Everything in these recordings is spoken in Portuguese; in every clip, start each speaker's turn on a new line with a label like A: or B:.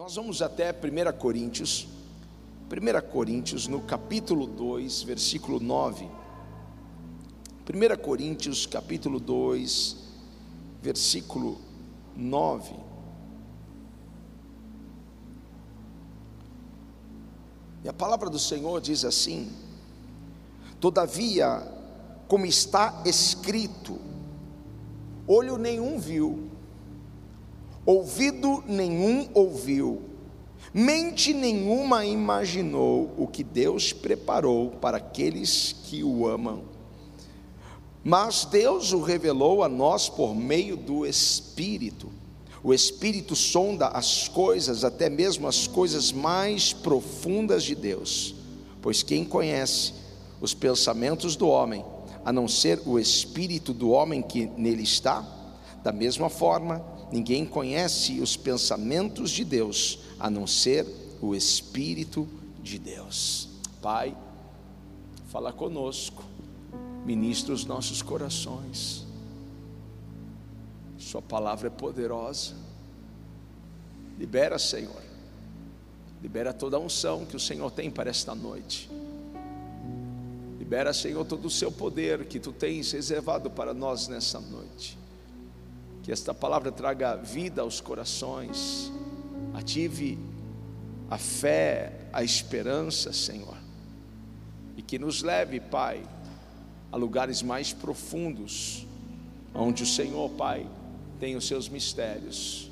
A: Nós vamos até 1 Coríntios, 1 Coríntios, no capítulo 2, versículo 9. 1 Coríntios, capítulo 2, versículo 9. E a palavra do Senhor diz assim: Todavia, como está escrito, olho nenhum viu, ouvido nenhum ouviu, mente nenhuma imaginou o que Deus preparou para aqueles que o amam. Mas Deus o revelou a nós por meio do Espírito. O Espírito sonda as coisas, até mesmo as coisas mais profundas de Deus, pois quem conhece os pensamentos do homem, a não ser o espírito do homem que nele está? Da mesma forma, ninguém conhece os pensamentos de Deus, a não ser o Espírito de Deus. Pai, fala conosco, ministra os nossos corações. Sua palavra é poderosa. Libera, Senhor. Libera toda a unção que o Senhor tem para esta noite. Libera, Senhor, todo o seu poder que tu tens reservado para nós nessa noite. Que esta palavra traga vida aos corações, ative a fé, a esperança, Senhor, e que nos leve, Pai, a lugares mais profundos, onde o Senhor, Pai, tem os seus mistérios,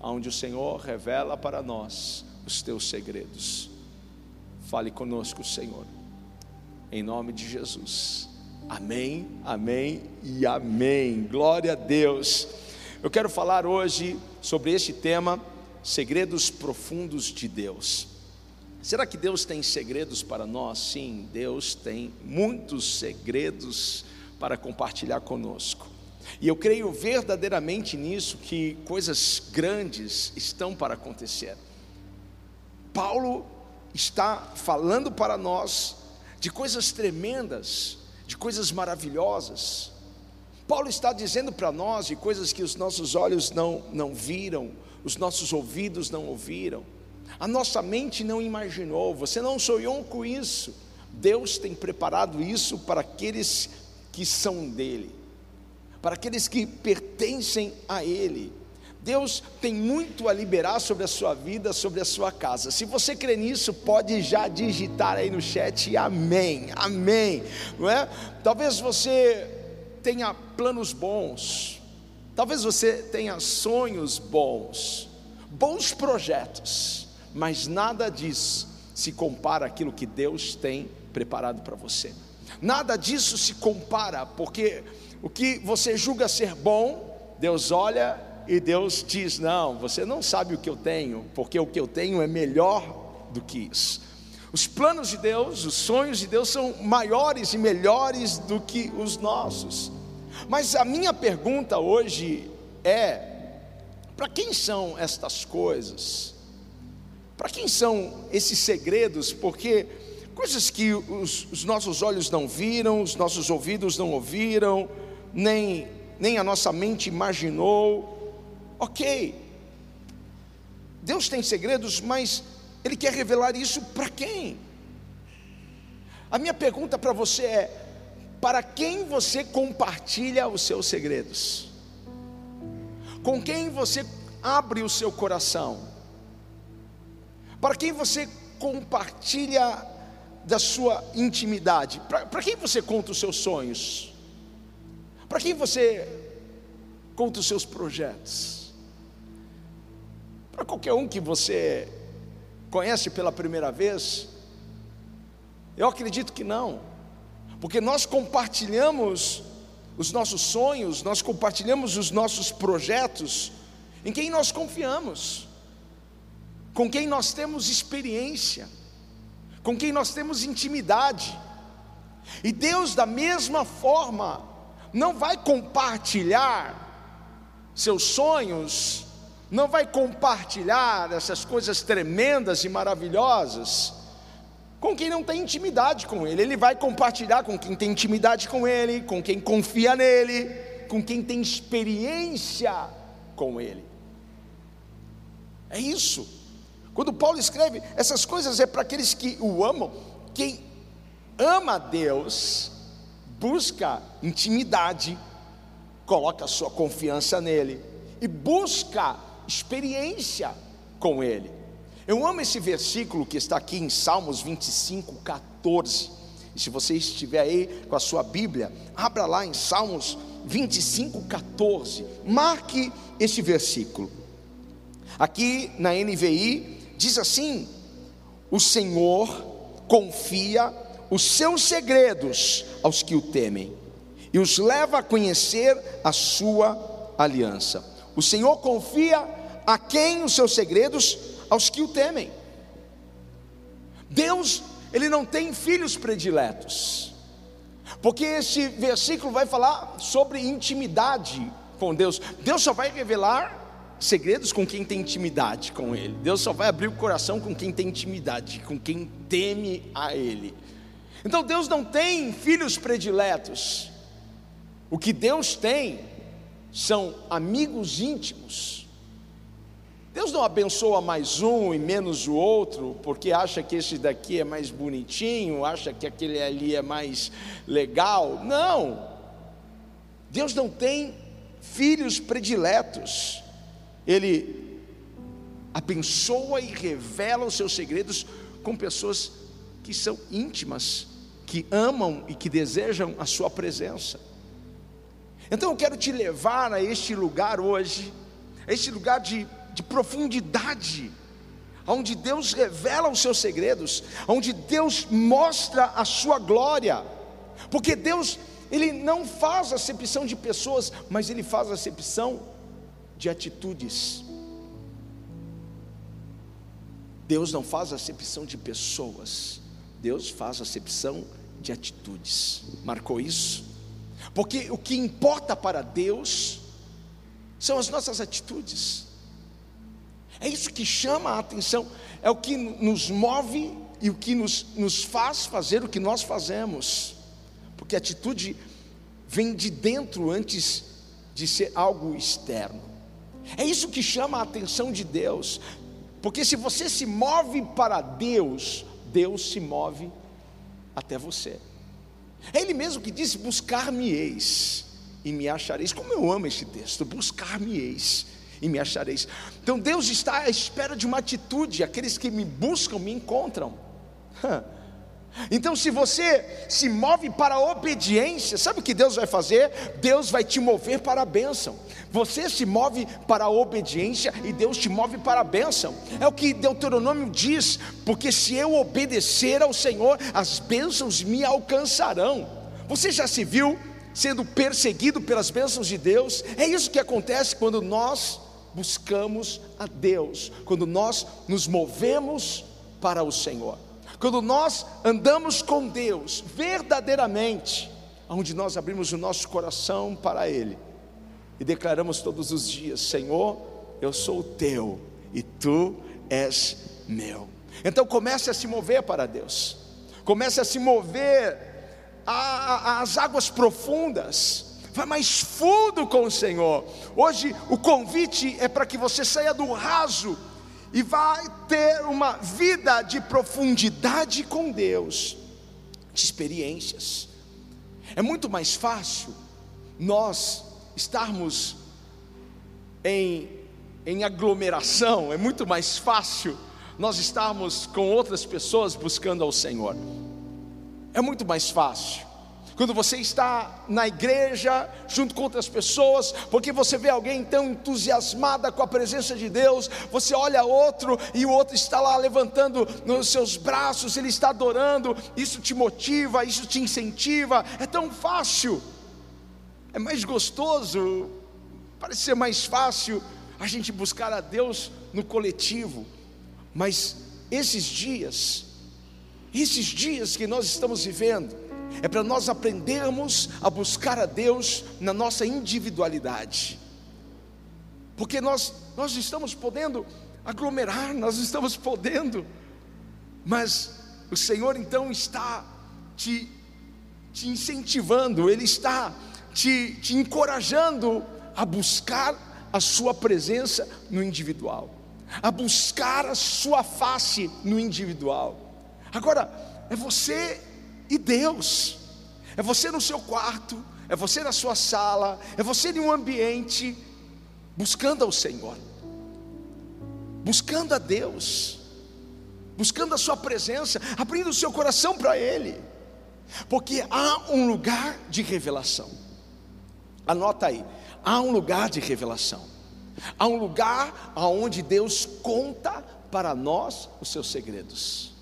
A: onde o Senhor revela para nós os teus segredos. Fale conosco, Senhor, em nome de Jesus. Amém, amém e amém. Glória a Deus. Eu quero falar hoje sobre este tema, segredos profundos de Deus. Será que Deus tem segredos para nós? Sim, Deus tem muitos segredos para compartilhar conosco. E eu creio verdadeiramente nisso que coisas grandes estão para acontecer. Paulo está falando para nós de coisas tremendas, de coisas maravilhosas. Paulo está dizendo para nós de coisas que os nossos olhos não, não viram, os nossos ouvidos não ouviram, a nossa mente não imaginou, você não sonhou com isso. Deus tem preparado isso para aqueles que são dele, para aqueles que pertencem a Ele. Deus tem muito a liberar sobre a sua vida, sobre a sua casa. Se você crê nisso, pode já digitar aí no chat amém, amém, não é? Talvez você tenha planos bons, talvez você tenha sonhos bons, bons projetos, mas nada disso se compara àquilo que Deus tem preparado para você. Nada disso se compara, porque o que você julga ser bom, Deus olha e Deus diz: Não, você não sabe o que eu tenho, porque o que eu tenho é melhor do que isso. Os planos de Deus, os sonhos de Deus são maiores e melhores do que os nossos. Mas a minha pergunta hoje é: para quem são estas coisas? Para quem são esses segredos? Porque coisas que os, os, nossos olhos não viram, os nossos ouvidos não ouviram, nem, nem a nossa mente imaginou, Ok, Deus tem segredos, mas Ele quer revelar isso para quem? A minha pergunta para você é: para quem você compartilha os seus segredos? Com quem você abre o seu coração? Para quem você compartilha da sua intimidade? Para quem você conta os seus sonhos? Para quem você conta os seus projetos? Para qualquer um que você conhece pela primeira vez, eu acredito que não, porque nós compartilhamos os nossos sonhos, nós compartilhamos os nossos projetos em quem nós confiamos, com quem nós temos experiência, com quem nós temos intimidade. E Deus, da mesma forma, não vai compartilhar seus sonhos não vai compartilhar essas coisas tremendas e maravilhosas com quem não tem intimidade com Ele. Ele vai compartilhar com quem tem intimidade com Ele, com quem confia nele, com quem tem experiência com Ele. É isso. Quando Paulo escreve essas coisas é para aqueles que o amam, quem ama Deus busca intimidade, coloca sua confiança nele e busca experiência com ele. Eu amo esse versículo que está aqui em Salmos 25, 14. E se você estiver aí com a sua Bíblia, abra lá em Salmos 25, 14. Marque esse versículo. Aqui na NVI diz assim: O Senhor confia os seus segredos aos que o temem e os leva a conhecer a sua aliança. O Senhor confia a quem os seus segredos? Aos que o temem. Deus, ele não tem filhos prediletos. Porque esse versículo vai falar sobre intimidade com Deus. Deus só vai revelar segredos com quem tem intimidade com Ele. Deus só vai abrir o coração com quem tem intimidade, com quem teme a Ele. Então Deus não tem filhos prediletos. O que Deus tem são amigos íntimos. Deus não abençoa mais um e menos o outro, porque acha que esse daqui é mais bonitinho, acha que aquele ali é mais legal. Não. Deus não tem filhos prediletos. Ele abençoa e revela os seus segredos com pessoas que são íntimas, que amam e que desejam a sua presença. Então eu quero te levar a este lugar hoje, a este lugar de, de profundidade, onde Deus revela os seus segredos, onde Deus mostra a sua glória, porque Deus, Ele não faz acepção de pessoas, mas Ele faz acepção de atitudes. Deus não faz acepção de pessoas, Deus faz acepção de atitudes. Marcou isso? Porque o que importa para Deus são as nossas atitudes. É isso que chama a atenção, é o que nos move e o que nos, nos faz fazer o que nós fazemos. Porque a atitude vem de dentro antes de ser algo externo. É isso que chama a atenção de Deus. Porque se você se move para Deus, Deus se move até você. É Ele mesmo que disse: Buscar-me-eis e me achareis. Como eu amo este texto: Buscar-me-eis e me achareis. Então Deus está à espera de uma atitude, aqueles que me buscam me encontram. Então, se você se move para a obediência, sabe o que Deus vai fazer? Deus vai te mover para a bênção. Você se move para a obediência e Deus te move para a bênção. É o que Deuteronômio diz: porque se eu obedecer ao Senhor, as bênçãos me alcançarão. Você já se viu sendo perseguido pelas bênçãos de Deus? É isso que acontece quando nós buscamos a Deus, quando nós nos movemos para o Senhor. Quando nós andamos com Deus verdadeiramente, onde nós abrimos o nosso coração para Ele e declaramos todos os dias: Senhor, eu sou teu e tu és meu. Então comece a se mover para Deus, comece a se mover às águas profundas, vai mais fundo com o Senhor. Hoje o convite é para que você saia do raso e vai ter uma vida de profundidade com Deus, de experiências. É muito mais fácil nós estarmos em, em aglomeração, é muito mais fácil nós estarmos com outras pessoas buscando ao Senhor. É muito mais fácil quando você está na igreja, junto com outras pessoas, porque você vê alguém tão entusiasmada com a presença de Deus, você olha outro e o outro está lá levantando nos seus braços, ele está adorando, isso te motiva, isso te incentiva, é tão fácil, é mais gostoso, parece ser mais fácil a gente buscar a Deus no coletivo, mas esses dias, esses dias que nós estamos vivendo, é para nós aprendermos a buscar a Deus na nossa individualidade, porque nós, nós estamos podendo aglomerar, nós estamos podendo, mas o Senhor então está te, te incentivando, Ele está te, te encorajando a buscar a Sua presença no individual. a buscar a sua face no individual. Agora, é você e Deus, é você no seu quarto, é você na sua sala, é você em um ambiente, buscando ao Senhor, buscando a Deus, buscando a Sua presença, abrindo o seu coração para Ele, porque há um lugar de revelação, anota aí, há um lugar de revelação. Há um lugar aonde Deus conta para nós os seus segredos.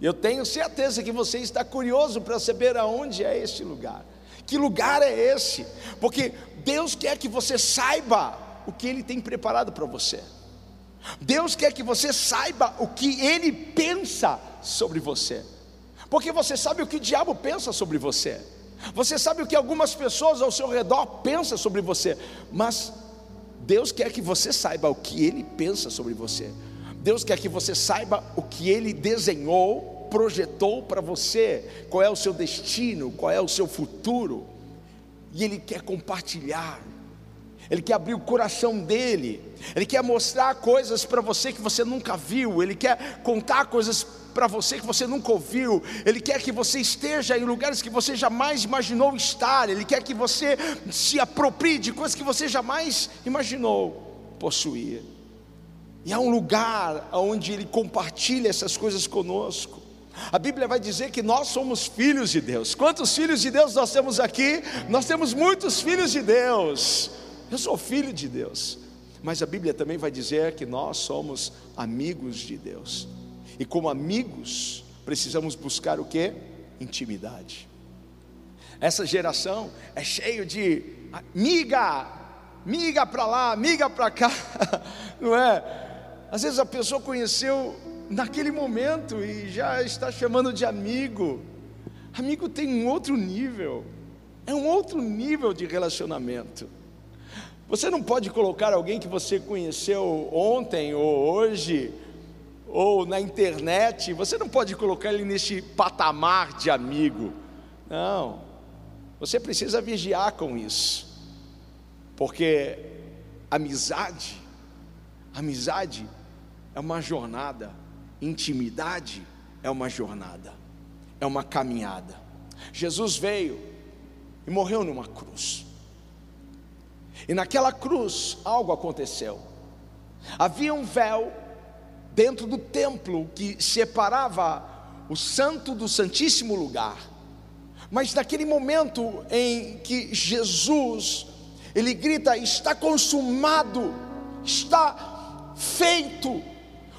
A: Eu tenho certeza que você está curioso para saber aonde é este lugar. Que lugar é esse? Porque Deus quer que você saiba o que Ele tem preparado para você. Deus quer que você saiba o que Ele pensa sobre você. Porque você sabe o que o diabo pensa sobre você. Você sabe o que algumas pessoas ao seu redor pensam sobre você. Mas Deus quer que você saiba o que Ele pensa sobre você. Deus quer que você saiba o que Ele desenhou, projetou para você, qual é o seu destino, qual é o seu futuro, e Ele quer compartilhar, Ele quer abrir o coração dele, Ele quer mostrar coisas para você que você nunca viu, Ele quer contar coisas para você que você nunca ouviu, Ele quer que você esteja em lugares que você jamais imaginou estar, Ele quer que você se aproprie de coisas que você jamais imaginou possuir. E há um lugar onde Ele compartilha essas coisas conosco. A Bíblia vai dizer que nós somos filhos de Deus. Quantos filhos de Deus nós temos aqui? Nós temos muitos filhos de Deus. Eu sou filho de Deus. Mas a Bíblia também vai dizer que nós somos amigos de Deus. E como amigos, precisamos buscar o que? Intimidade. Essa geração é cheio de miga, miga para lá, miga para cá, não é? Às vezes a pessoa conheceu naquele momento e já está chamando de amigo. Amigo tem um outro nível, é um outro nível de relacionamento. Você não pode colocar alguém que você conheceu ontem ou hoje ou na internet, você não pode colocar ele neste patamar de amigo. Não. Você precisa vigiar com isso. Porque amizade, amizade é uma jornada, intimidade é uma jornada, é uma caminhada. Jesus veio e morreu numa cruz. E naquela cruz algo aconteceu. Havia um véu dentro do templo que separava o santo do santíssimo lugar. Mas naquele momento em que Jesus ele grita: "Está consumado, está feito".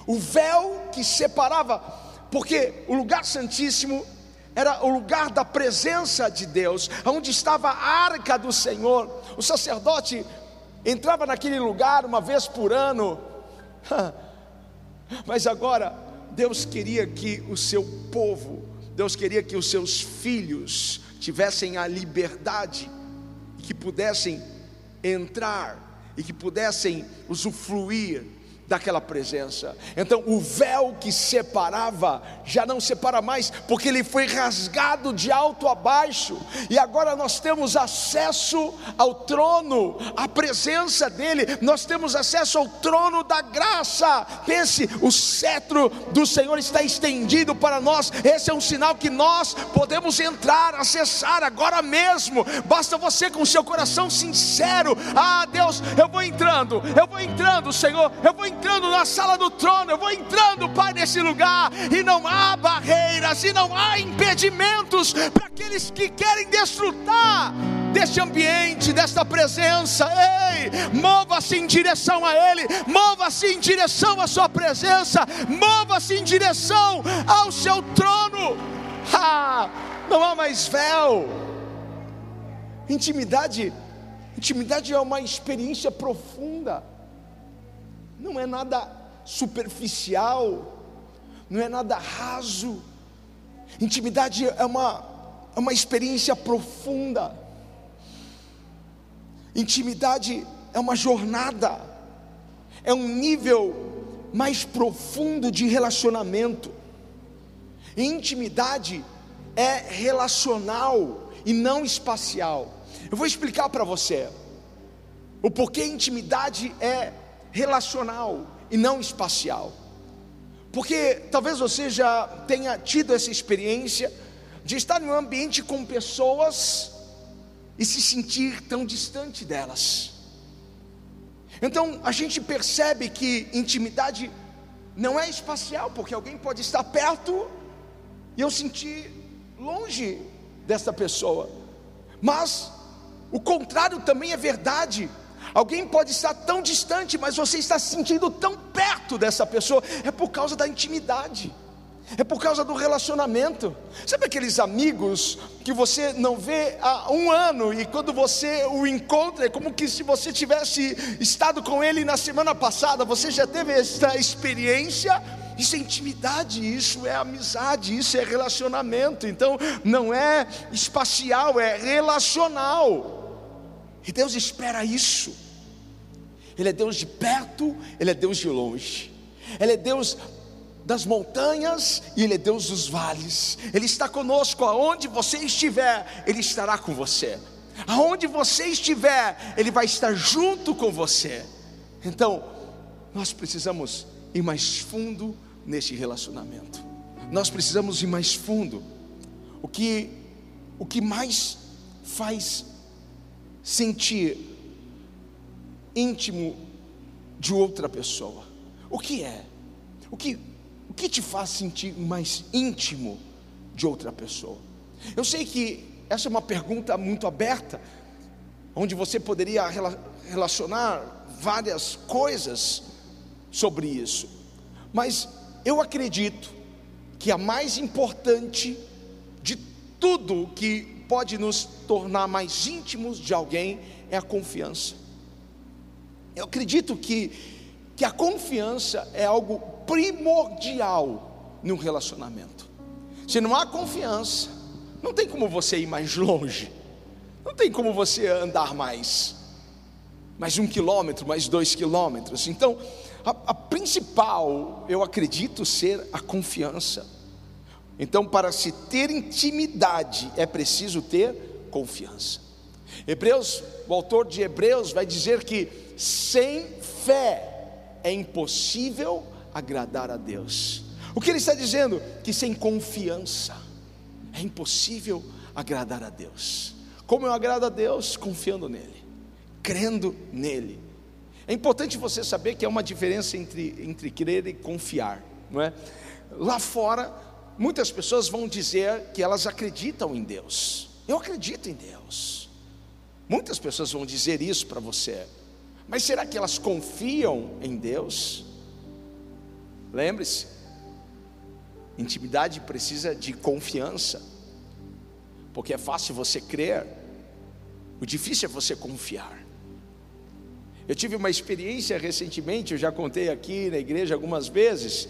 A: O véu que separava, porque o lugar santíssimo era o lugar da presença de Deus, onde estava a arca do Senhor. O sacerdote entrava naquele lugar uma vez por ano. Mas agora, Deus queria que o seu povo, Deus queria que os seus filhos tivessem a liberdade e que pudessem entrar e que pudessem usufruir daquela presença. Então o véu que separava já não separa mais, porque ele foi rasgado de alto a baixo, e agora nós temos acesso ao trono, à presença dele, nós temos acesso ao trono da graça. Pense, o cetro do Senhor está estendido para nós. Esse é um sinal que nós podemos entrar, acessar agora mesmo. Basta você com seu coração sincero. Ah, Deus, eu vou entrando, eu vou entrando, Senhor, eu vou entrando entrando na sala do trono, eu vou entrando, Pai, nesse lugar, e não há barreiras, e não há impedimentos para aqueles que querem desfrutar deste ambiente, desta presença. Ei, mova-se em direção a Ele, mova-se em direção à Sua presença, mova-se em direção ao Seu trono. Ah, não há mais véu. Intimidade, intimidade é uma experiência profunda não é nada superficial, não é nada raso. Intimidade é uma, é uma experiência profunda. Intimidade é uma jornada, é um nível mais profundo de relacionamento. Intimidade é relacional e não espacial. Eu vou explicar para você o porquê intimidade é relacional e não espacial. Porque talvez você já tenha tido essa experiência de estar em um ambiente com pessoas e se sentir tão distante delas. Então a gente percebe que intimidade não é espacial, porque alguém pode estar perto e eu sentir longe dessa pessoa. Mas o contrário também é verdade. Alguém pode estar tão distante, mas você está se sentindo tão perto dessa pessoa, é por causa da intimidade é por causa do relacionamento. Sabe aqueles amigos que você não vê há um ano e quando você o encontra é como que se você tivesse estado com ele na semana passada, você já teve essa experiência? Isso é intimidade, isso é amizade, isso é relacionamento. Então não é espacial, é relacional. E Deus espera isso. Ele é Deus de perto, ele é Deus de longe. Ele é Deus das montanhas e Ele é Deus dos vales. Ele está conosco aonde você estiver, Ele estará com você. Aonde você estiver, Ele vai estar junto com você. Então, nós precisamos ir mais fundo neste relacionamento. Nós precisamos ir mais fundo. O que o que mais faz sentir íntimo de outra pessoa? O que é? O que o que te faz sentir mais íntimo de outra pessoa? Eu sei que essa é uma pergunta muito aberta, onde você poderia relacionar várias coisas sobre isso, mas eu acredito que a mais importante de tudo que pode nos tornar mais íntimos de alguém é a confiança. Eu acredito que, que a confiança é algo primordial num relacionamento. Se não há confiança, não tem como você ir mais longe, não tem como você andar mais, mais um quilômetro, mais dois quilômetros. Então, a, a principal, eu acredito ser a confiança. Então, para se ter intimidade, é preciso ter confiança. Hebreus, o autor de Hebreus vai dizer que sem fé é impossível agradar a Deus. O que ele está dizendo? Que sem confiança é impossível agradar a Deus. Como eu agrado a Deus? Confiando nele, crendo nele. É importante você saber que há uma diferença entre, entre crer e confiar, não é? Lá fora, muitas pessoas vão dizer que elas acreditam em Deus. Eu acredito em Deus. Muitas pessoas vão dizer isso para você. Mas será que elas confiam em Deus? Lembre-se, intimidade precisa de confiança, porque é fácil você crer, o difícil é você confiar. Eu tive uma experiência recentemente, eu já contei aqui na igreja algumas vezes,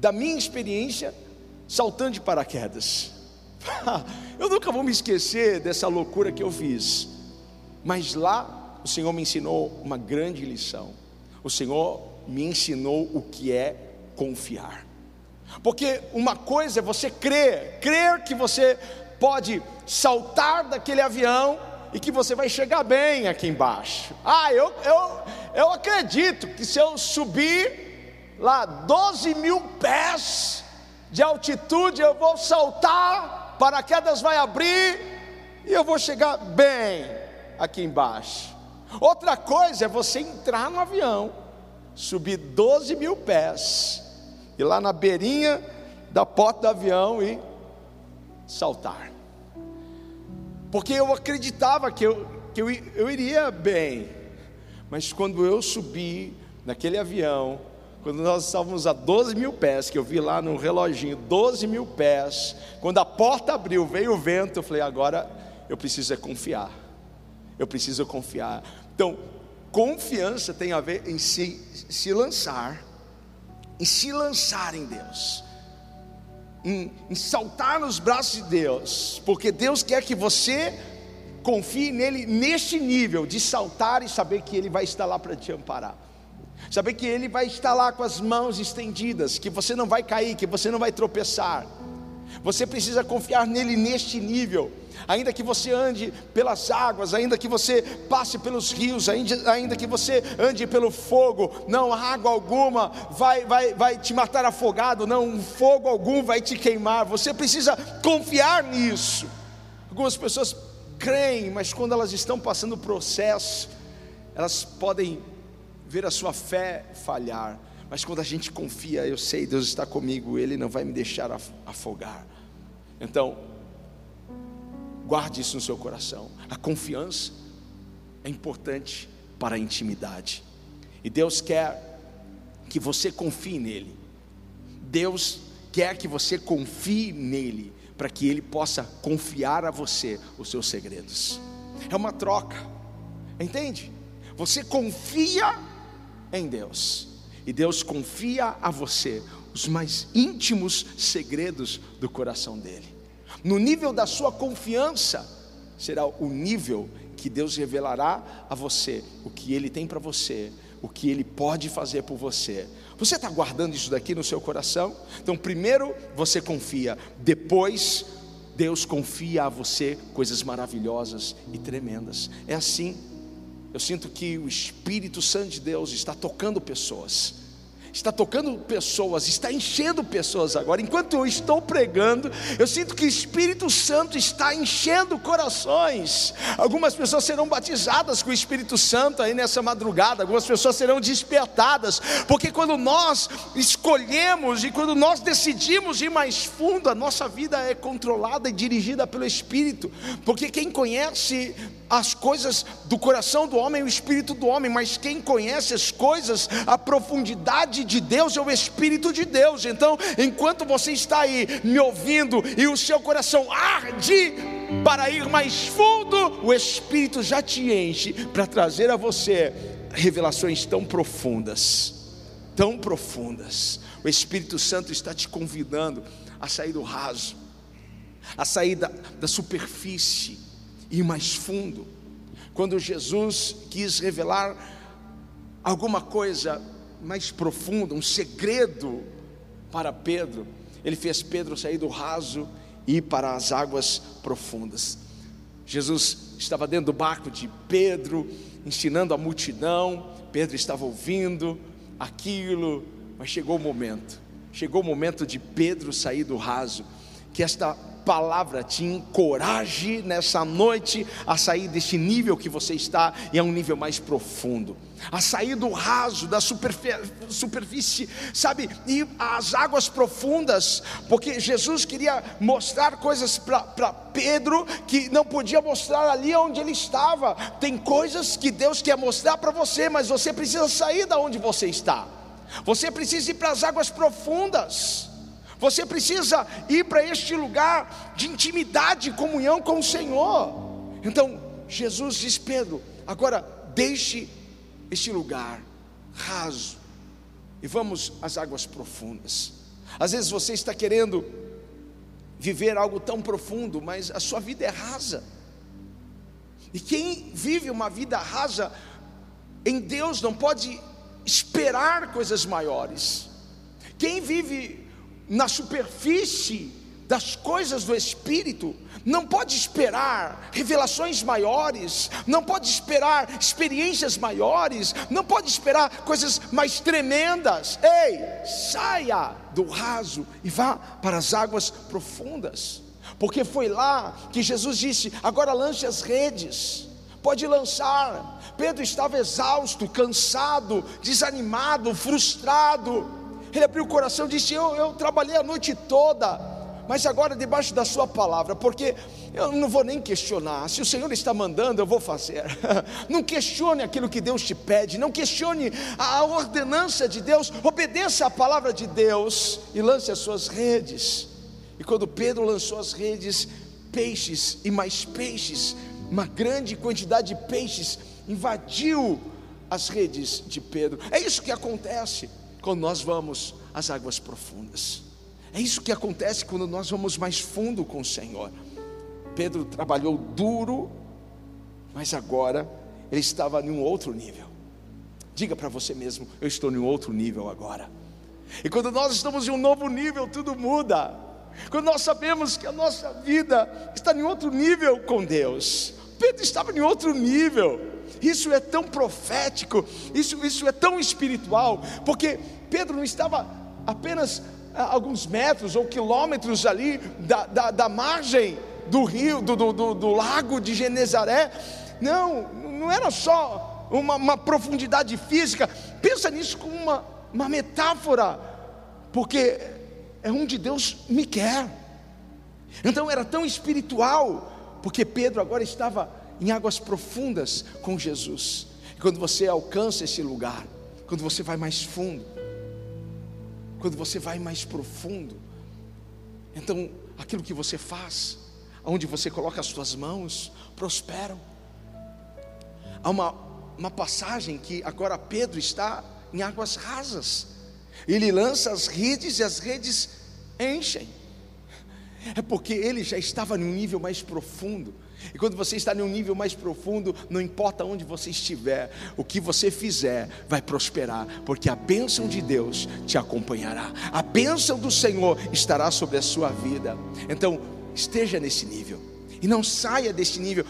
A: da minha experiência saltando de paraquedas. eu nunca vou me esquecer dessa loucura que eu fiz, mas lá o Senhor me ensinou uma grande lição. O Senhor me ensinou o que é confiar. Porque uma coisa é você crer, crer que você pode saltar daquele avião e que você vai chegar bem aqui embaixo. Ah, eu, eu, eu acredito que se eu subir lá 12 mil pés de altitude, eu vou saltar, paraquedas vai abrir e eu vou chegar bem aqui embaixo. Outra coisa é você entrar no avião subir 12 mil pés, e lá na beirinha da porta do avião e saltar. Porque eu acreditava que eu, que eu, eu iria bem, mas quando eu subi naquele avião, quando nós estávamos a 12 mil pés, que eu vi lá no reloginho, 12 mil pés, quando a porta abriu, veio o vento, eu falei, agora eu preciso é confiar, eu preciso confiar. Então, Confiança tem a ver em se, se lançar, em se lançar em Deus, em, em saltar nos braços de Deus, porque Deus quer que você confie nele neste nível de saltar e saber que Ele vai estar lá para te amparar. Saber que Ele vai estar lá com as mãos estendidas, que você não vai cair, que você não vai tropeçar. Você precisa confiar nele neste nível. Ainda que você ande pelas águas, ainda que você passe pelos rios, ainda, ainda que você ande pelo fogo, não água alguma vai, vai, vai te matar afogado, não fogo algum vai te queimar. Você precisa confiar nisso. Algumas pessoas creem, mas quando elas estão passando o processo, elas podem ver a sua fé falhar. Mas quando a gente confia, eu sei, Deus está comigo, Ele não vai me deixar afogar. Então, guarde isso no seu coração. A confiança é importante para a intimidade. E Deus quer que você confie nele. Deus quer que você confie nele, para que ele possa confiar a você os seus segredos. É uma troca, entende? Você confia em Deus, e Deus confia a você os mais íntimos segredos do coração dele. No nível da sua confiança, será o nível que Deus revelará a você o que Ele tem para você, o que Ele pode fazer por você. Você está guardando isso daqui no seu coração? Então, primeiro você confia, depois Deus confia a você coisas maravilhosas e tremendas. É assim eu sinto que o Espírito Santo de Deus está tocando pessoas está tocando pessoas, está enchendo pessoas agora. Enquanto eu estou pregando, eu sinto que o Espírito Santo está enchendo corações. Algumas pessoas serão batizadas com o Espírito Santo aí nessa madrugada, algumas pessoas serão despertadas, porque quando nós escolhemos e quando nós decidimos ir mais fundo, a nossa vida é controlada e dirigida pelo Espírito, porque quem conhece as coisas do coração do homem, o espírito do homem, mas quem conhece as coisas, a profundidade de Deus é o Espírito de Deus. Então, enquanto você está aí me ouvindo e o seu coração arde para ir mais fundo, o Espírito já te enche para trazer a você revelações tão profundas, tão profundas. O Espírito Santo está te convidando a sair do raso, a sair da, da superfície ir mais fundo. Quando Jesus quis revelar alguma coisa mais profunda, um segredo para Pedro, ele fez Pedro sair do raso e ir para as águas profundas. Jesus estava dentro do barco de Pedro, ensinando a multidão, Pedro estava ouvindo aquilo, mas chegou o momento, chegou o momento de Pedro sair do raso, que esta palavra te encoraje nessa noite a sair desse nível que você está e a um nível mais profundo, a sair do raso, da superfície, sabe, e as águas profundas, porque Jesus queria mostrar coisas para Pedro que não podia mostrar ali onde ele estava. Tem coisas que Deus quer mostrar para você, mas você precisa sair da onde você está. Você precisa ir para as águas profundas. Você precisa ir para este lugar de intimidade e comunhão com o Senhor. Então, Jesus diz: Pedro, agora deixe este lugar raso e vamos às águas profundas. Às vezes você está querendo viver algo tão profundo, mas a sua vida é rasa. E quem vive uma vida rasa em Deus não pode esperar coisas maiores. Quem vive na superfície das coisas do Espírito, não pode esperar revelações maiores, não pode esperar experiências maiores, não pode esperar coisas mais tremendas. Ei, saia do raso e vá para as águas profundas, porque foi lá que Jesus disse: agora lance as redes. Pode lançar. Pedro estava exausto, cansado, desanimado, frustrado ele abriu o coração e disse: eu, eu trabalhei a noite toda, mas agora debaixo da Sua palavra, porque eu não vou nem questionar. Se o Senhor está mandando, eu vou fazer. Não questione aquilo que Deus te pede, não questione a ordenança de Deus, obedeça a palavra de Deus e lance as suas redes. E quando Pedro lançou as redes, peixes e mais peixes, uma grande quantidade de peixes invadiu as redes de Pedro. É isso que acontece quando nós vamos às águas profundas. É isso que acontece quando nós vamos mais fundo com o Senhor. Pedro trabalhou duro, mas agora ele estava em um outro nível. Diga para você mesmo: eu estou em um outro nível agora. E quando nós estamos em um novo nível, tudo muda. quando nós sabemos que a nossa vida está em outro nível com Deus. Pedro estava em outro nível. Isso é tão profético, isso, isso é tão espiritual, porque Pedro não estava apenas a alguns metros ou quilômetros ali da, da, da margem do rio, do, do, do, do, lago de Genezaré. Não, não era só uma, uma profundidade física. Pensa nisso como uma, uma metáfora, porque é onde Deus me quer. Então era tão espiritual, porque Pedro agora estava em águas profundas com Jesus. E quando você alcança esse lugar, quando você vai mais fundo, quando você vai mais profundo, então aquilo que você faz, onde você coloca as suas mãos, prosperam. Há uma, uma passagem que agora Pedro está em águas rasas, ele lança as redes e as redes enchem. É porque ele já estava num nível mais profundo. E quando você está num nível mais profundo, não importa onde você estiver, o que você fizer vai prosperar, porque a bênção de Deus te acompanhará, a bênção do Senhor estará sobre a sua vida. Então, esteja nesse nível e não saia desse nível.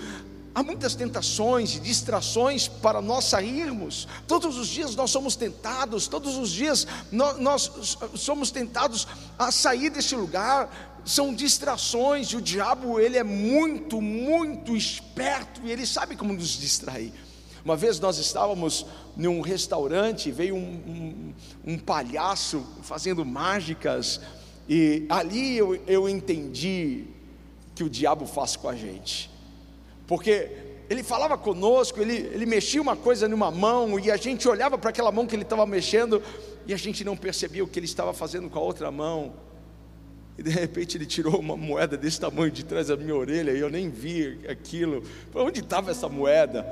A: Há muitas tentações e distrações para nós sairmos. Todos os dias nós somos tentados, todos os dias nós, nós, somos tentados a sair desse lugar. São distrações e o diabo ele é muito, muito esperto e ele sabe como nos distrair. Uma vez nós estávamos num restaurante, veio um, um, um palhaço fazendo mágicas e ali eu, eu entendi que o diabo faz com a gente porque ele falava conosco, ele, ele mexia uma coisa numa mão e a gente olhava para aquela mão que ele estava mexendo e a gente não percebia o que ele estava fazendo com a outra mão. E de repente ele tirou uma moeda desse tamanho de trás da minha orelha e eu nem vi aquilo. Onde estava essa moeda?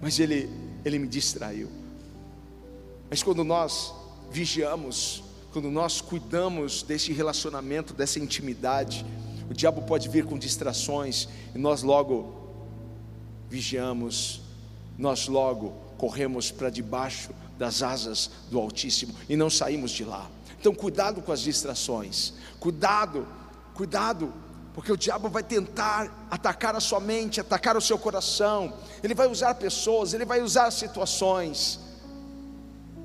A: Mas ele, ele me distraiu. Mas quando nós vigiamos, quando nós cuidamos desse relacionamento, dessa intimidade, o diabo pode vir com distrações e nós logo vigiamos, nós logo corremos para debaixo das asas do Altíssimo e não saímos de lá. Então, cuidado com as distrações, cuidado, cuidado, porque o diabo vai tentar atacar a sua mente, atacar o seu coração, ele vai usar pessoas, ele vai usar situações.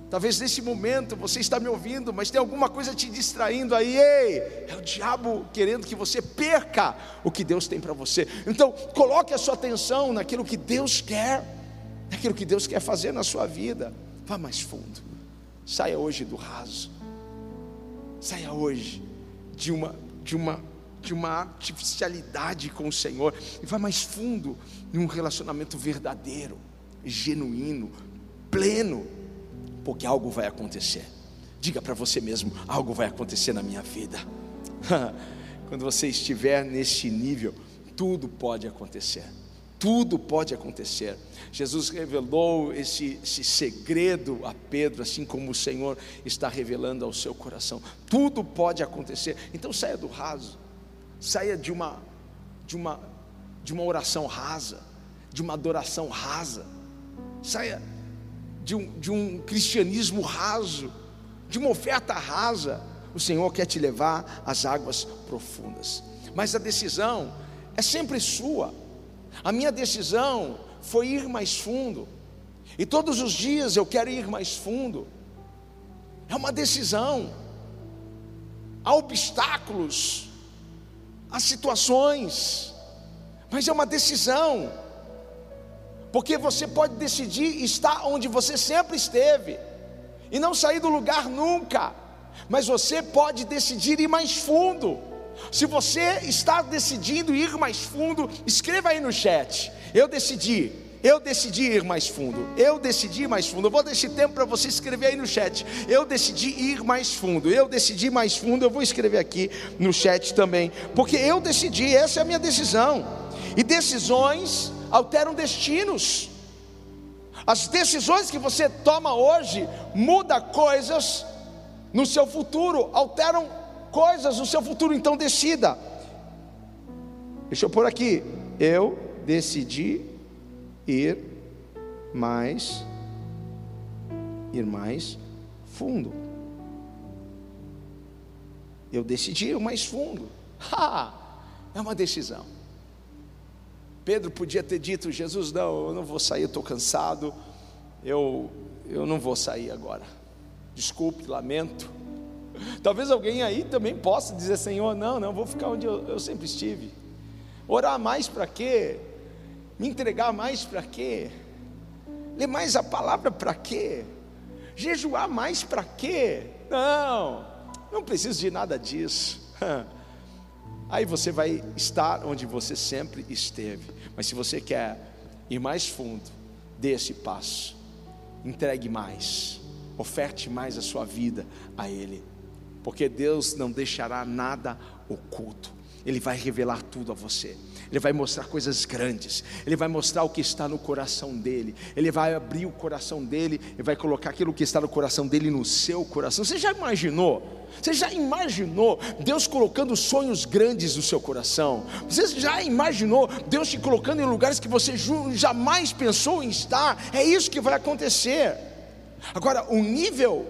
A: Talvez nesse momento você está me ouvindo, mas tem alguma coisa te distraindo aí. Ei, é o diabo querendo que você perca o que Deus tem para você. Então, coloque a sua atenção naquilo que Deus quer, naquilo que Deus quer fazer na sua vida. Vá mais fundo. Saia hoje do raso. Saia hoje de uma de uma de uma artificialidade com o Senhor e vá mais fundo em um relacionamento verdadeiro, genuíno, pleno porque algo vai acontecer. Diga para você mesmo: algo vai acontecer na minha vida. Quando você estiver nesse nível, tudo pode acontecer. Tudo pode acontecer. Jesus revelou esse, esse segredo a Pedro, assim como o Senhor está revelando ao seu coração. Tudo pode acontecer. Então saia do raso, saia de uma, de uma, de uma oração rasa, de uma adoração rasa. Saia de um, de um cristianismo raso, de uma oferta rasa. O Senhor quer te levar às águas profundas. Mas a decisão é sempre sua. A minha decisão foi ir mais fundo. E todos os dias eu quero ir mais fundo. É uma decisão. Há obstáculos, há situações, mas é uma decisão porque você pode decidir estar onde você sempre esteve e não sair do lugar nunca, mas você pode decidir ir mais fundo. Se você está decidindo ir mais fundo, escreva aí no chat. Eu decidi, eu decidi ir mais fundo. Eu decidi ir mais fundo. Eu vou esse tempo para você escrever aí no chat. Eu decidi ir mais fundo. Eu decidi mais fundo. Eu vou escrever aqui no chat também, porque eu decidi. Essa é a minha decisão. E decisões alteram destinos. As decisões que você toma hoje muda coisas no seu futuro, alteram coisas no seu futuro, então decida. Deixa eu pôr aqui. Eu decidi ir mais ir mais fundo. Eu decidi ir mais fundo. Ah, é uma decisão. Pedro podia ter dito: Jesus, não, eu não vou sair, eu estou cansado, eu, eu não vou sair agora. Desculpe, lamento. Talvez alguém aí também possa dizer: Senhor, não, não, vou ficar onde eu, eu sempre estive. Orar mais para quê? Me entregar mais para quê? Ler mais a palavra para quê? Jejuar mais para quê? Não, não preciso de nada disso. Aí você vai estar onde você sempre esteve. Mas se você quer ir mais fundo, dê esse passo. Entregue mais. Oferte mais a sua vida a Ele. Porque Deus não deixará nada oculto. Ele vai revelar tudo a você. Ele vai mostrar coisas grandes, Ele vai mostrar o que está no coração dele, Ele vai abrir o coração dele e vai colocar aquilo que está no coração dele no seu coração. Você já imaginou? Você já imaginou Deus colocando sonhos grandes no seu coração? Você já imaginou Deus te colocando em lugares que você jamais pensou em estar? É isso que vai acontecer. Agora, o nível,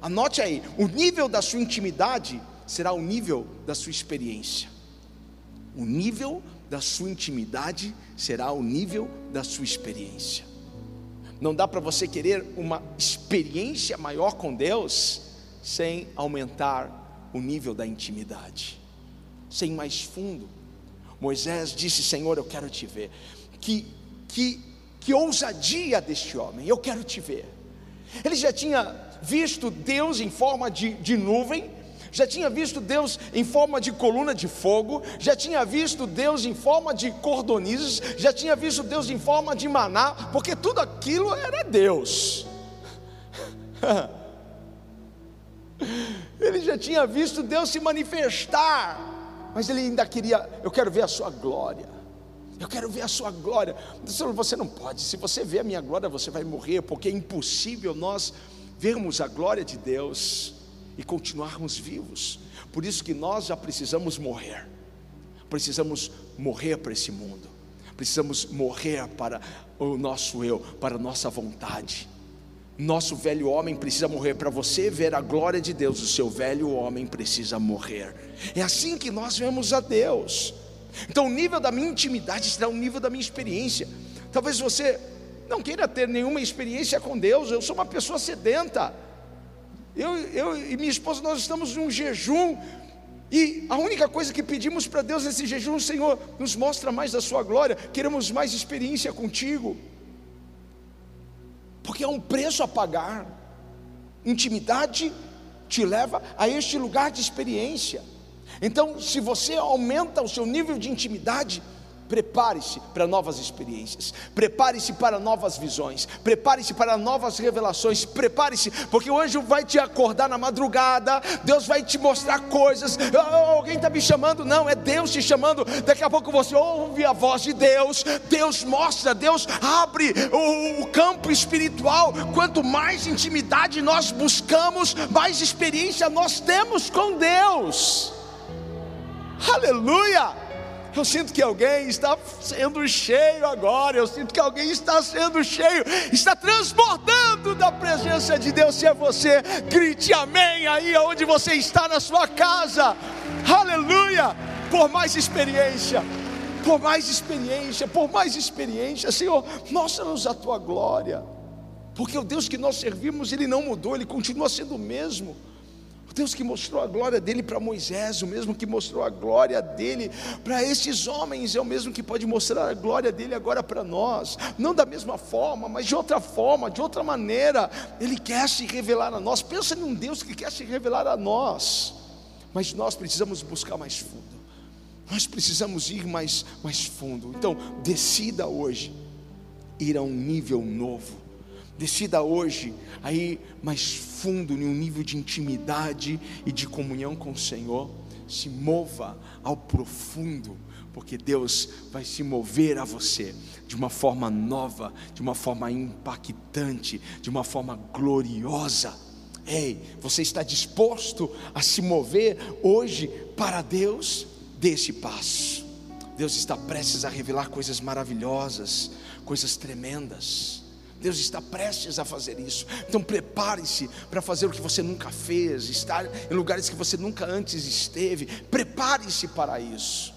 A: anote aí, o nível da sua intimidade será o nível da sua experiência. O nível da sua intimidade será o nível da sua experiência. Não dá para você querer uma experiência maior com Deus sem aumentar o nível da intimidade, sem mais fundo. Moisés disse: Senhor, eu quero te ver. Que, que, que ousadia deste homem, eu quero te ver. Ele já tinha visto Deus em forma de, de nuvem, já tinha visto Deus em forma de coluna de fogo, já tinha visto Deus em forma de cordonizes, já tinha visto Deus em forma de maná, porque tudo aquilo era Deus. Ele já tinha visto Deus se manifestar, mas ele ainda queria, eu quero ver a sua glória. Eu quero ver a sua glória. Você não pode, se você ver a minha glória, você vai morrer, porque é impossível nós vermos a glória de Deus e continuarmos vivos. Por isso que nós já precisamos morrer. Precisamos morrer para esse mundo. Precisamos morrer para o nosso eu, para a nossa vontade. Nosso velho homem precisa morrer para você ver a glória de Deus. O seu velho homem precisa morrer. É assim que nós vemos a Deus. Então, o nível da minha intimidade será o nível da minha experiência. Talvez você não queira ter nenhuma experiência com Deus. Eu sou uma pessoa sedenta. Eu, eu e minha esposa, nós estamos num jejum, e a única coisa que pedimos para Deus nesse jejum, Senhor, nos mostra mais da Sua glória, queremos mais experiência contigo, porque é um preço a pagar. Intimidade te leva a este lugar de experiência. Então, se você aumenta o seu nível de intimidade, Prepare-se para novas experiências, prepare-se para novas visões, prepare-se para novas revelações, prepare-se, porque o anjo vai te acordar na madrugada, Deus vai te mostrar coisas. Oh, alguém está me chamando? Não, é Deus te chamando. Daqui a pouco você ouve a voz de Deus, Deus mostra, Deus abre o, o campo espiritual. Quanto mais intimidade nós buscamos, mais experiência nós temos com Deus. Aleluia! Eu sinto que alguém está sendo cheio agora. Eu sinto que alguém está sendo cheio, está transbordando da presença de Deus. Se é você, grite amém aí onde você está na sua casa. Aleluia! Por mais experiência, por mais experiência, por mais experiência, Senhor, mostra-nos a tua glória. Porque o Deus que nós servimos, ele não mudou, ele continua sendo o mesmo. O Deus que mostrou a glória dele para Moisés, o mesmo que mostrou a glória dele para esses homens, é o mesmo que pode mostrar a glória dele agora para nós, não da mesma forma, mas de outra forma, de outra maneira. Ele quer se revelar a nós. Pensa em um Deus que quer se revelar a nós, mas nós precisamos buscar mais fundo, nós precisamos ir mais, mais fundo. Então, decida hoje ir a um nível novo Decida hoje a ir mais fundo em um nível de intimidade e de comunhão com o Senhor. Se mova ao profundo, porque Deus vai se mover a você de uma forma nova, de uma forma impactante, de uma forma gloriosa. Ei, você está disposto a se mover hoje para Deus? Dê esse passo. Deus está prestes a revelar coisas maravilhosas, coisas tremendas Deus está prestes a fazer isso. Então prepare-se para fazer o que você nunca fez, estar em lugares que você nunca antes esteve. Prepare-se para isso.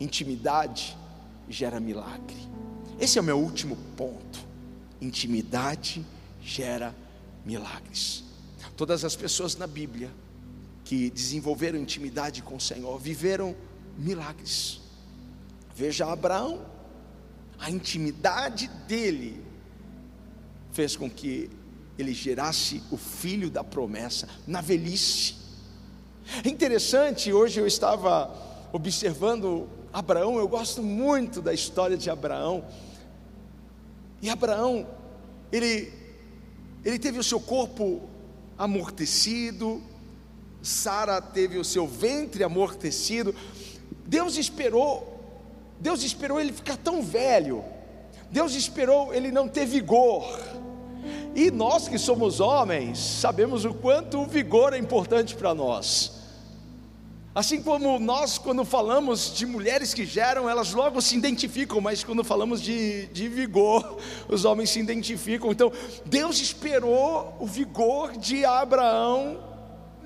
A: Intimidade gera milagre. Esse é o meu último ponto. Intimidade gera milagres. Todas as pessoas na Bíblia que desenvolveram intimidade com o Senhor viveram milagres. Veja Abraão, a intimidade dele fez com que ele gerasse o filho da promessa na velhice. É interessante, hoje eu estava observando Abraão, eu gosto muito da história de Abraão. E Abraão, ele, ele teve o seu corpo amortecido, Sara teve o seu ventre amortecido. Deus esperou, Deus esperou ele ficar tão velho. Deus esperou ele não ter vigor. E nós que somos homens, sabemos o quanto o vigor é importante para nós. Assim como nós, quando falamos de mulheres que geram, elas logo se identificam, mas quando falamos de, de vigor, os homens se identificam. Então, Deus esperou o vigor de Abraão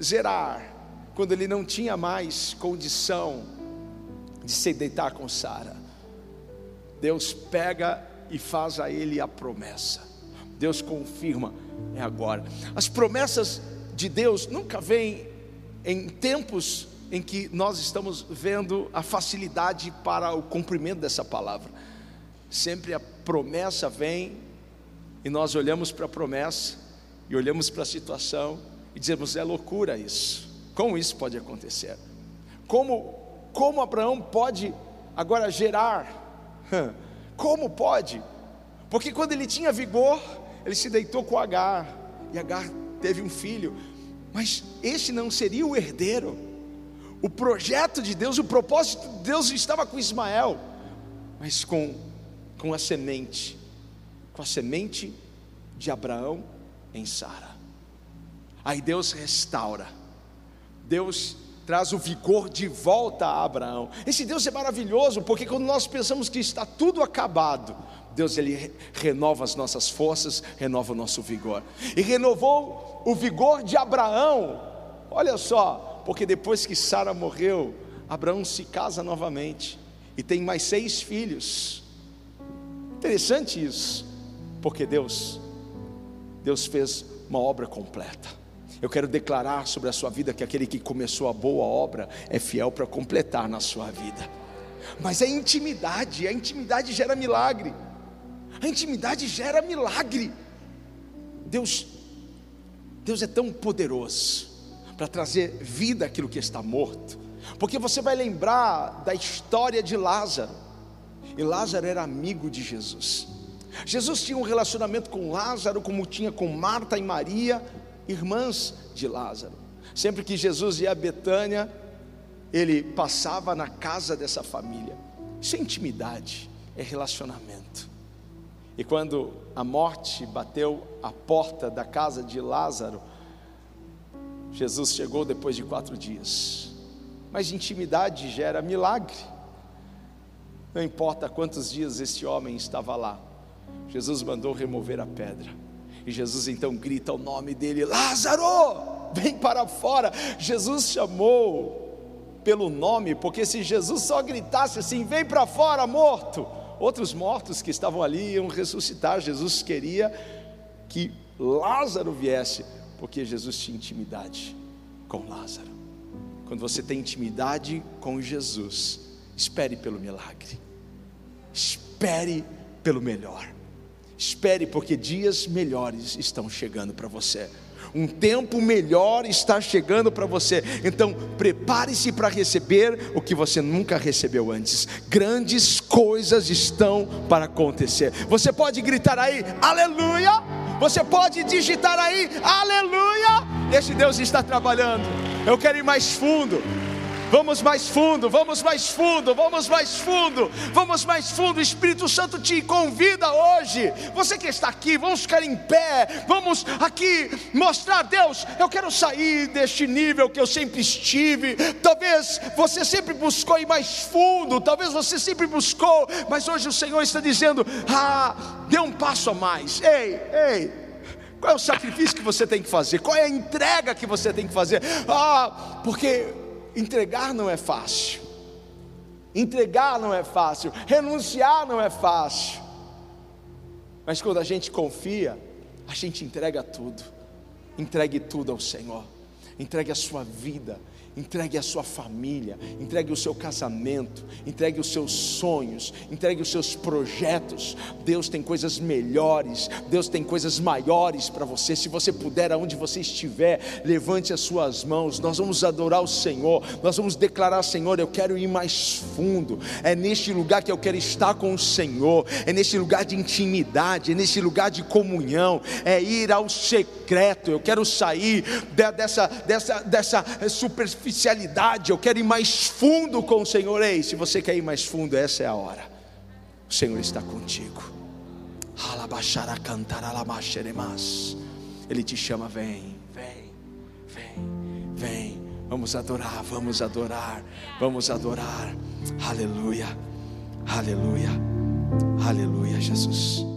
A: zerar, quando ele não tinha mais condição de se deitar com Sara. Deus pega e faz a ele a promessa. Deus confirma, é agora. As promessas de Deus nunca vêm em tempos em que nós estamos vendo a facilidade para o cumprimento dessa palavra. Sempre a promessa vem e nós olhamos para a promessa e olhamos para a situação e dizemos: é loucura isso. Como isso pode acontecer? Como, como Abraão pode agora gerar? Como pode? Porque quando ele tinha vigor, ele se deitou com Agar, e Agar teve um filho, mas esse não seria o herdeiro. O projeto de Deus, o propósito de Deus estava com Ismael, mas com, com a semente, com a semente de Abraão em Sara. Aí Deus restaura, Deus traz o vigor de volta a Abraão. Esse Deus é maravilhoso, porque quando nós pensamos que está tudo acabado, Deus ele renova as nossas forças, renova o nosso vigor. E renovou o vigor de Abraão. Olha só, porque depois que Sara morreu, Abraão se casa novamente e tem mais seis filhos. Interessante isso, porque Deus Deus fez uma obra completa. Eu quero declarar sobre a sua vida que aquele que começou a boa obra é fiel para completar na sua vida. Mas é intimidade, a intimidade gera milagre. A intimidade gera milagre. Deus, Deus é tão poderoso para trazer vida àquilo que está morto. Porque você vai lembrar da história de Lázaro. E Lázaro era amigo de Jesus. Jesus tinha um relacionamento com Lázaro, como tinha com Marta e Maria, irmãs de Lázaro. Sempre que Jesus ia a Betânia, ele passava na casa dessa família. Isso é intimidade, é relacionamento. E quando a morte bateu à porta da casa de Lázaro, Jesus chegou depois de quatro dias. Mas intimidade gera milagre. Não importa quantos dias esse homem estava lá, Jesus mandou remover a pedra. E Jesus então grita o nome dele: Lázaro, vem para fora. Jesus chamou pelo nome, porque se Jesus só gritasse assim: vem para fora, morto outros mortos que estavam ali iam ressuscitar. Jesus queria que Lázaro viesse, porque Jesus tinha intimidade com Lázaro. Quando você tem intimidade com Jesus, espere pelo milagre, espere pelo melhor, espere, porque dias melhores estão chegando para você um tempo melhor está chegando para você. Então, prepare-se para receber o que você nunca recebeu antes. Grandes coisas estão para acontecer. Você pode gritar aí, aleluia. Você pode digitar aí, aleluia. Esse Deus está trabalhando. Eu quero ir mais fundo. Vamos mais fundo, vamos mais fundo, vamos mais fundo, vamos mais fundo. O Espírito Santo te convida hoje. Você que está aqui, vamos ficar em pé, vamos aqui mostrar a Deus. Eu quero sair deste nível que eu sempre estive. Talvez você sempre buscou ir mais fundo, talvez você sempre buscou, mas hoje o Senhor está dizendo: Ah, dê um passo a mais. Ei, ei, qual é o sacrifício que você tem que fazer? Qual é a entrega que você tem que fazer? Ah, porque Entregar não é fácil. Entregar não é fácil. Renunciar não é fácil. Mas quando a gente confia, a gente entrega tudo. Entregue tudo ao Senhor. Entregue a sua vida entregue a sua família, entregue o seu casamento, entregue os seus sonhos, entregue os seus projetos. Deus tem coisas melhores, Deus tem coisas maiores para você. Se você puder, aonde você estiver, levante as suas mãos. Nós vamos adorar o Senhor, nós vamos declarar: Senhor, eu quero ir mais fundo. É neste lugar que eu quero estar com o Senhor, é neste lugar de intimidade, é neste lugar de comunhão, é ir ao secreto. Eu quero sair dessa, dessa, dessa superfície superficialidade, eu quero ir mais fundo com o Senhor. Ei, se você quer ir mais fundo, essa é a hora. O Senhor está contigo. Ele te chama, vem, vem, vem, vem. Vamos adorar, vamos adorar, vamos adorar. Aleluia, aleluia, aleluia, Jesus.